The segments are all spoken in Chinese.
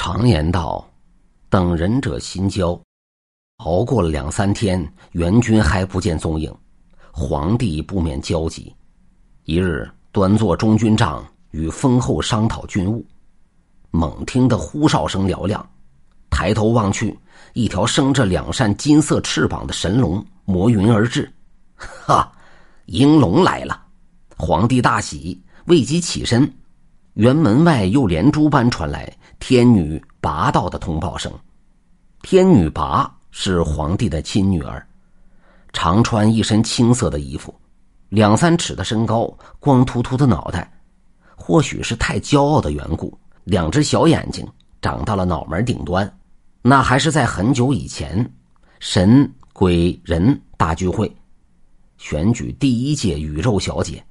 常言道：“等人者心焦。”熬过了两三天，援军还不见踪影，皇帝不免焦急。一日，端坐中军帐，与封后商讨军务，猛听得呼哨声嘹亮，抬头望去，一条生着两扇金色翅膀的神龙摩云而至。哈，应龙来了！皇帝大喜，未及起身，辕门外又连珠般传来天女拔道的通报声。天女拔。是皇帝的亲女儿，常穿一身青色的衣服，两三尺的身高，光秃秃的脑袋，或许是太骄傲的缘故，两只小眼睛长到了脑门顶端。那还是在很久以前，神鬼人大聚会，选举第一届宇宙小姐，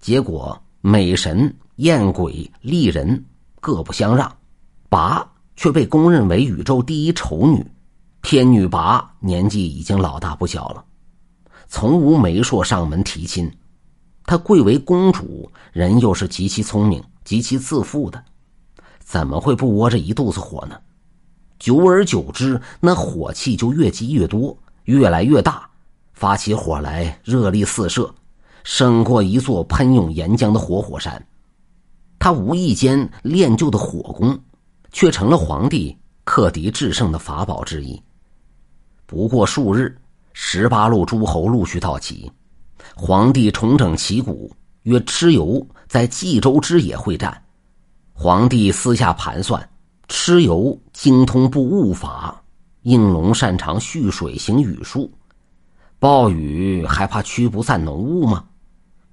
结果美神艳鬼丽人各不相让，拔却被公认为宇宙第一丑女。天女拔年纪已经老大不小了，从无媒妁上门提亲。她贵为公主，人又是极其聪明、极其自负的，怎么会不窝着一肚子火呢？久而久之，那火气就越积越多，越来越大，发起火来热力四射，胜过一座喷涌岩浆的活火山。他无意间练就的火功，却成了皇帝克敌制胜的法宝之一。不过数日，十八路诸侯陆续到齐，皇帝重整旗鼓，约蚩尤在冀州之野会战。皇帝私下盘算，蚩尤精通布雾法，应龙擅长蓄水行雨术，暴雨还怕驱不散浓雾吗？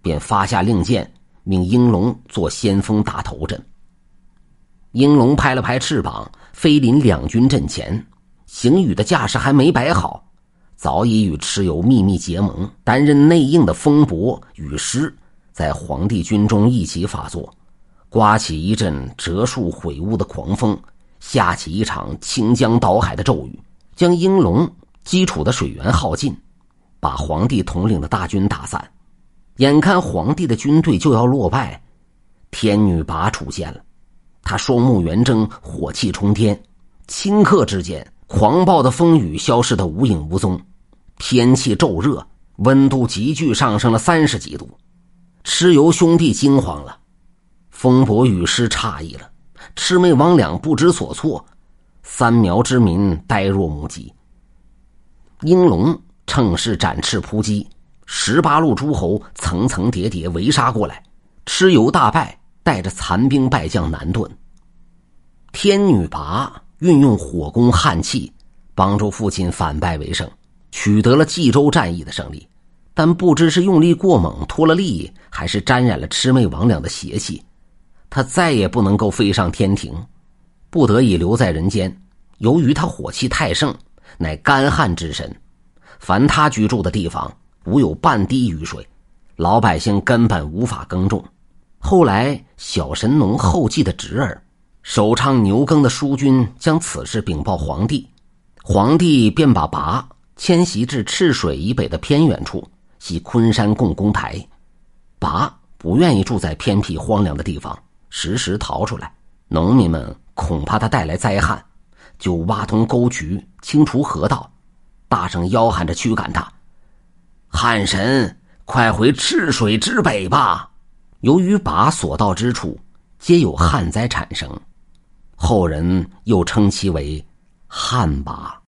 便发下令箭，命应龙做先锋打头阵。应龙拍了拍翅膀，飞临两军阵前。行雨的架势还没摆好，早已与蚩尤秘密结盟，担任内应的风伯雨师，在皇帝军中一起发作，刮起一阵折树毁屋的狂风，下起一场倾江倒海的骤雨，将应龙基础的水源耗尽，把皇帝统领的大军打散。眼看皇帝的军队就要落败，天女拔出现了，他双目圆睁，火气冲天，顷刻之间。狂暴的风雨消失的无影无踪，天气骤热，温度急剧上升了三十几度。蚩尤兄弟惊慌了，风伯雨师诧异了，魑魅魍魉不知所措，三苗之民呆若木鸡。应龙趁势展翅扑击，十八路诸侯层层叠叠围杀过来，蚩尤大败，带着残兵败将南遁。天女拔。运用火攻汉气，帮助父亲反败为胜，取得了冀州战役的胜利。但不知是用力过猛脱了力，还是沾染了魑魅魍魉的邪气，他再也不能够飞上天庭，不得已留在人间。由于他火气太盛，乃干旱之神，凡他居住的地方无有半滴雨水，老百姓根本无法耕种。后来小神农后继的侄儿。首倡牛耕的叔君将此事禀报皇帝，皇帝便把拔迁徙至赤水以北的偏远处，系昆山共工台。拔不愿意住在偏僻荒凉的地方，时时逃出来，农民们恐怕他带来灾害，就挖通沟渠，清除河道，大声吆喊着驱赶他。汉神，快回赤水之北吧！由于把所到之处，皆有旱灾产生。后人又称其为旱魃。